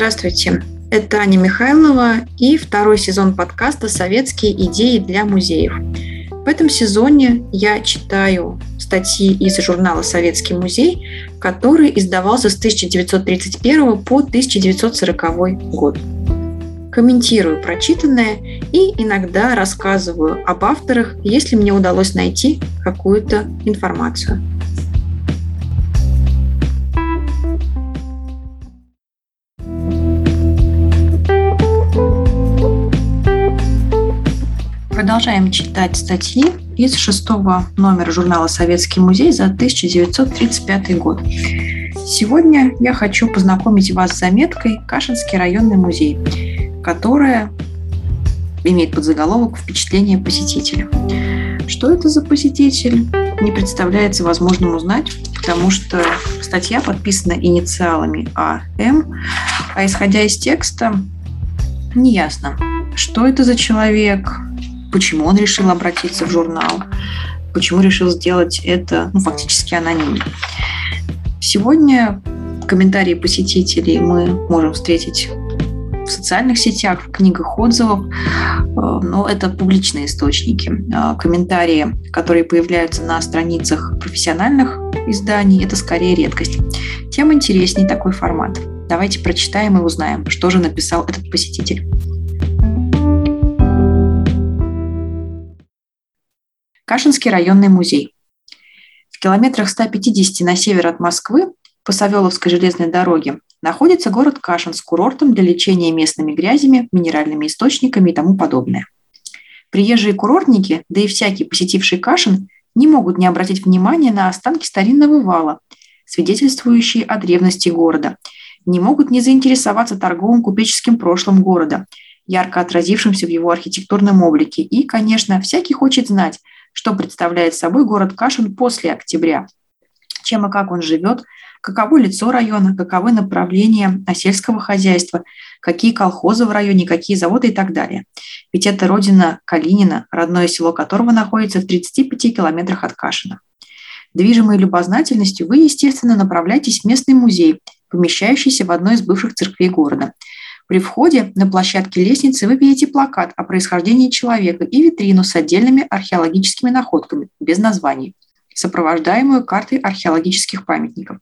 Здравствуйте, это Аня Михайлова и второй сезон подкаста «Советские идеи для музеев». В этом сезоне я читаю статьи из журнала «Советский музей», который издавался с 1931 по 1940 год. Комментирую прочитанное и иногда рассказываю об авторах, если мне удалось найти какую-то информацию. Продолжаем читать статьи из шестого номера журнала «Советский музей» за 1935 год. Сегодня я хочу познакомить вас с заметкой «Кашинский районный музей», которая имеет подзаголовок «Впечатление посетителя». Что это за посетитель, не представляется возможным узнать, потому что статья подписана инициалами АМ, а исходя из текста, неясно, что это за человек, почему он решил обратиться в журнал, почему решил сделать это ну, фактически анонимно. Сегодня комментарии посетителей мы можем встретить в социальных сетях, в книгах отзывов, э, но это публичные источники. А комментарии, которые появляются на страницах профессиональных изданий, это скорее редкость. Тем интереснее такой формат. Давайте прочитаем и узнаем, что же написал этот посетитель. Кашинский районный музей. В километрах 150 на север от Москвы по Савеловской железной дороге находится город Кашин с курортом для лечения местными грязями, минеральными источниками и тому подобное. Приезжие курортники, да и всякий, посетивший Кашин, не могут не обратить внимания на останки старинного вала, свидетельствующие о древности города, не могут не заинтересоваться торговым купеческим прошлым города, ярко отразившимся в его архитектурном облике. И, конечно, всякий хочет знать, что представляет собой город Кашин после октября, чем и как он живет, каково лицо района, каковы направления сельского хозяйства, какие колхозы в районе, какие заводы и так далее. Ведь это родина Калинина, родное село которого находится в 35 километрах от Кашина. Движимой любознательностью вы, естественно, направляетесь в местный музей, помещающийся в одной из бывших церквей города – при входе на площадке лестницы вы видите плакат о происхождении человека и витрину с отдельными археологическими находками, без названий, сопровождаемую картой археологических памятников.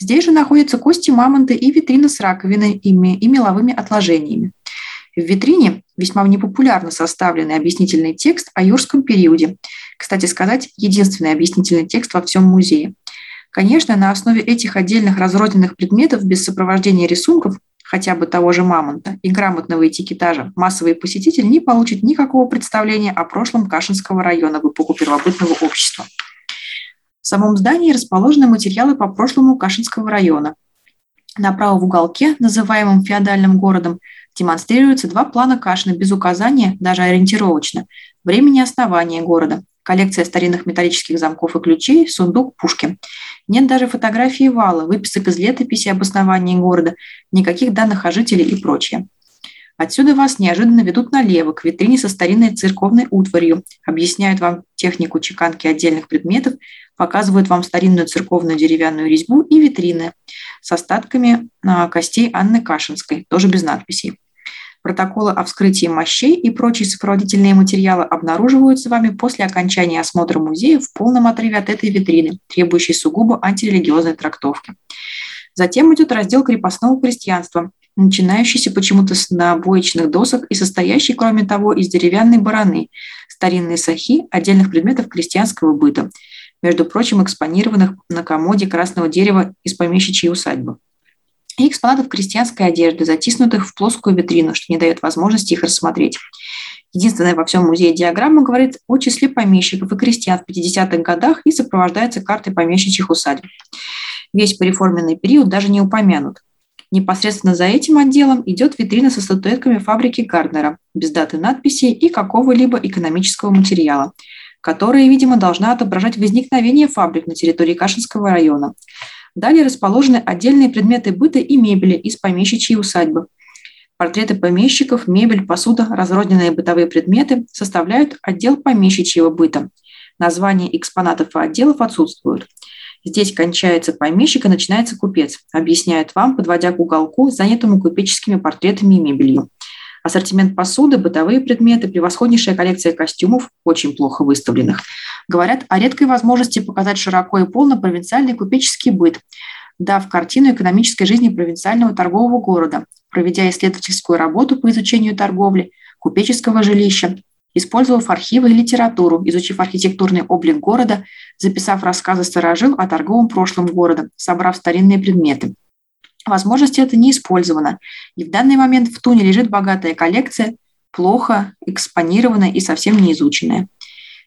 Здесь же находятся кости мамонта и витрина с раковиной и меловыми отложениями. В витрине весьма непопулярно составленный объяснительный текст о юрском периоде. Кстати сказать, единственный объяснительный текст во всем музее. Конечно, на основе этих отдельных разрозненных предметов без сопровождения рисунков хотя бы того же мамонта и грамотного этикетажа, массовый посетитель не получит никакого представления о прошлом Кашинского района в эпоху первобытного общества. В самом здании расположены материалы по прошлому Кашинского района. Направо в уголке, называемом феодальным городом, демонстрируются два плана Кашина без указания, даже ориентировочно, времени основания города, коллекция старинных металлических замков и ключей, сундук Пушкин. Нет даже фотографии вала, выписок из летописи об основании города, никаких данных о жителях и прочее. Отсюда вас неожиданно ведут налево, к витрине со старинной церковной утварью, объясняют вам технику чеканки отдельных предметов, показывают вам старинную церковную деревянную резьбу и витрины с остатками а, костей Анны Кашинской, тоже без надписей. Протоколы о вскрытии мощей и прочие сопроводительные материалы обнаруживаются вами после окончания осмотра музея в полном отрыве от этой витрины, требующей сугубо антирелигиозной трактовки. Затем идет раздел крепостного крестьянства, начинающийся почему-то с набоечных досок и состоящий, кроме того, из деревянной бараны, старинной сахи, отдельных предметов крестьянского быта, между прочим, экспонированных на комоде красного дерева из помещичьей усадьбы и экспонатов крестьянской одежды, затиснутых в плоскую витрину, что не дает возможности их рассмотреть. Единственная во всем музее диаграмма говорит о числе помещиков и крестьян в 50-х годах и сопровождается картой помещичьих усадеб. Весь переформенный период даже не упомянут. Непосредственно за этим отделом идет витрина со статуэтками фабрики Гарднера, без даты надписей и какого-либо экономического материала, которая, видимо, должна отображать возникновение фабрик на территории Кашинского района. Далее расположены отдельные предметы быта и мебели из помещичьей усадьбы. Портреты помещиков, мебель, посуда, разрозненные бытовые предметы составляют отдел помещичьего быта. Названия экспонатов и отделов отсутствуют. Здесь кончается помещик и начинается купец, объясняют вам, подводя к уголку, занятому купеческими портретами и мебелью. Ассортимент посуды, бытовые предметы, превосходнейшая коллекция костюмов, очень плохо выставленных. Говорят о редкой возможности показать широко и полно провинциальный купеческий быт, дав картину экономической жизни провинциального торгового города, проведя исследовательскую работу по изучению торговли, купеческого жилища, использовав архивы и литературу, изучив архитектурный облик города, записав рассказы старожил о торговом прошлом города, собрав старинные предметы. Возможности это не использовано, и в данный момент в Туне лежит богатая коллекция, плохо экспонированная и совсем не изученная.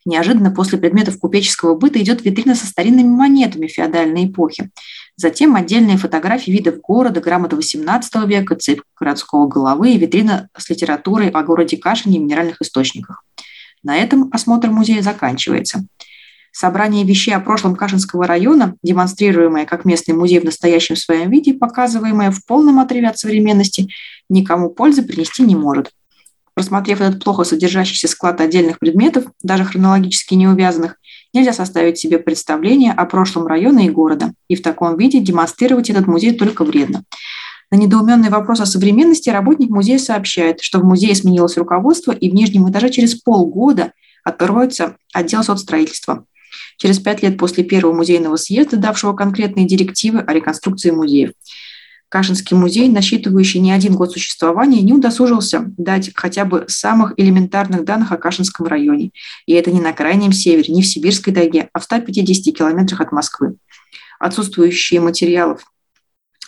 Неожиданно после предметов купеческого быта идет витрина со старинными монетами феодальной эпохи. Затем отдельные фотографии видов города, грамота XVIII века, цепь городского головы и витрина с литературой о городе Кашине и минеральных источниках. На этом осмотр музея заканчивается. Собрание вещей о прошлом Кашинского района, демонстрируемое как местный музей в настоящем своем виде, показываемое в полном отрыве от современности, никому пользы принести не может. Просмотрев этот плохо содержащийся склад отдельных предметов, даже хронологически не увязанных, нельзя составить себе представление о прошлом района и города, и в таком виде демонстрировать этот музей только вредно. На недоуменный вопрос о современности работник музея сообщает, что в музее сменилось руководство, и в нижнем этаже через полгода откроется отдел соцстроительства. Через пять лет после первого музейного съезда, давшего конкретные директивы о реконструкции музеев. Кашинский музей, насчитывающий не один год существования, не удосужился дать хотя бы самых элементарных данных о Кашинском районе. И это не на крайнем севере, не в Сибирской тайге, а в 150 километрах от Москвы. Отсутствующие материалов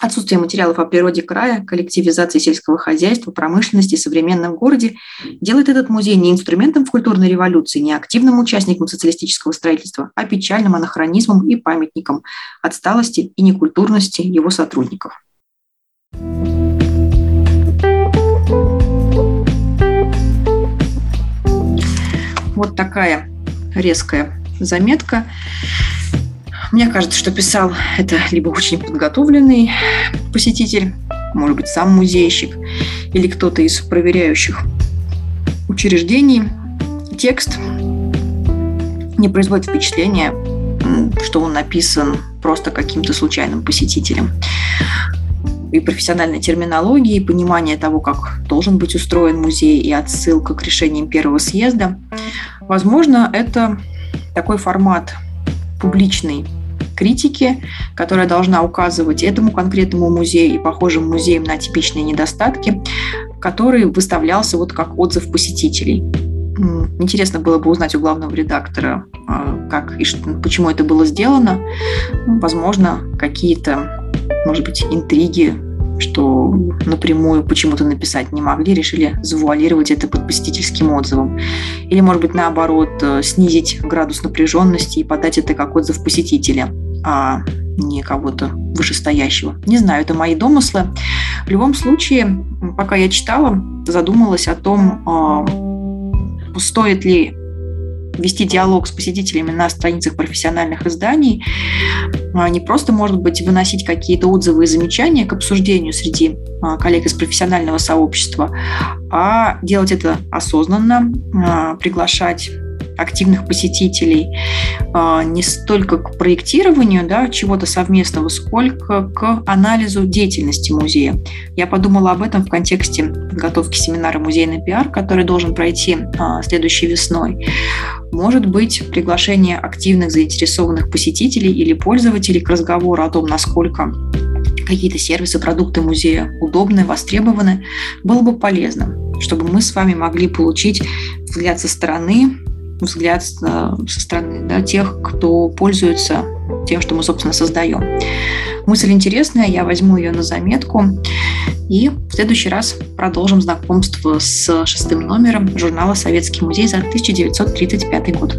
Отсутствие материалов о природе края, коллективизации сельского хозяйства, промышленности современном городе делает этот музей не инструментом в культурной революции, не активным участником социалистического строительства, а печальным анахронизмом и памятником отсталости и некультурности его сотрудников. Вот такая резкая заметка. Мне кажется, что писал это либо очень подготовленный посетитель, может быть, сам музейщик, или кто-то из проверяющих учреждений. Текст не производит впечатления, что он написан просто каким-то случайным посетителем и профессиональной терминологии, и понимание того, как должен быть устроен музей, и отсылка к решениям первого съезда. Возможно, это такой формат публичной критики, которая должна указывать этому конкретному музею и похожим музеям на типичные недостатки, который выставлялся вот как отзыв посетителей. Интересно было бы узнать у главного редактора, а, как и почему это было сделано. Возможно, какие-то может быть, интриги, что напрямую почему-то написать не могли, решили завуалировать это под посетительским отзывом. Или, может быть, наоборот, э, снизить градус напряженности и подать это как отзыв посетителя, а не кого-то вышестоящего. Не знаю, это мои домыслы. В любом случае, пока я читала, задумалась о том, а, стоит ли вести диалог с посетителями на страницах профессиональных изданий, а не просто, может быть, выносить какие-то отзывы и замечания к обсуждению среди а, коллег из профессионального сообщества, а делать это осознанно, приглашать активных посетителей а, не столько к проектированию да, чего-то совместного, сколько к анализу деятельности музея. Я подумала об этом в контексте подготовки семинара «Музейный пиар», который должен пройти а, следующей весной. Может быть, приглашение активных заинтересованных посетителей или пользователей к разговору о том, насколько какие-то сервисы, продукты музея удобны, востребованы, было бы полезно, чтобы мы с вами могли получить взгляд со стороны взгляд со стороны да, тех, кто пользуется тем, что мы, собственно, создаем. Мысль интересная, я возьму ее на заметку. И в следующий раз продолжим знакомство с шестым номером журнала «Советский музей» за 1935 год.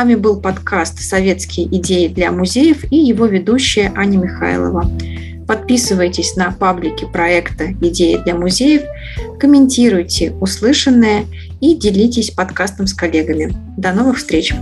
Вами был подкаст «Советские идеи для музеев» и его ведущая Аня Михайлова. Подписывайтесь на паблики проекта «Идеи для музеев», комментируйте услышанное и делитесь подкастом с коллегами. До новых встреч!